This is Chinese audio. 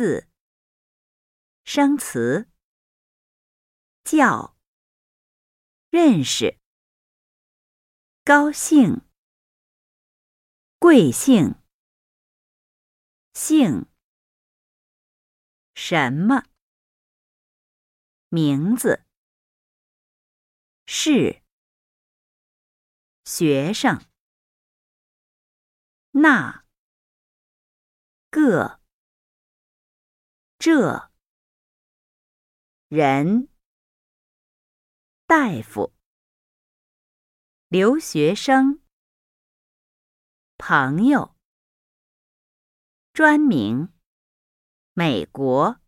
四、生词、叫、认识、高兴、贵姓、姓、什么、名字、是、学生、那、个、这、人、大夫、留学生、朋友、专名、美国。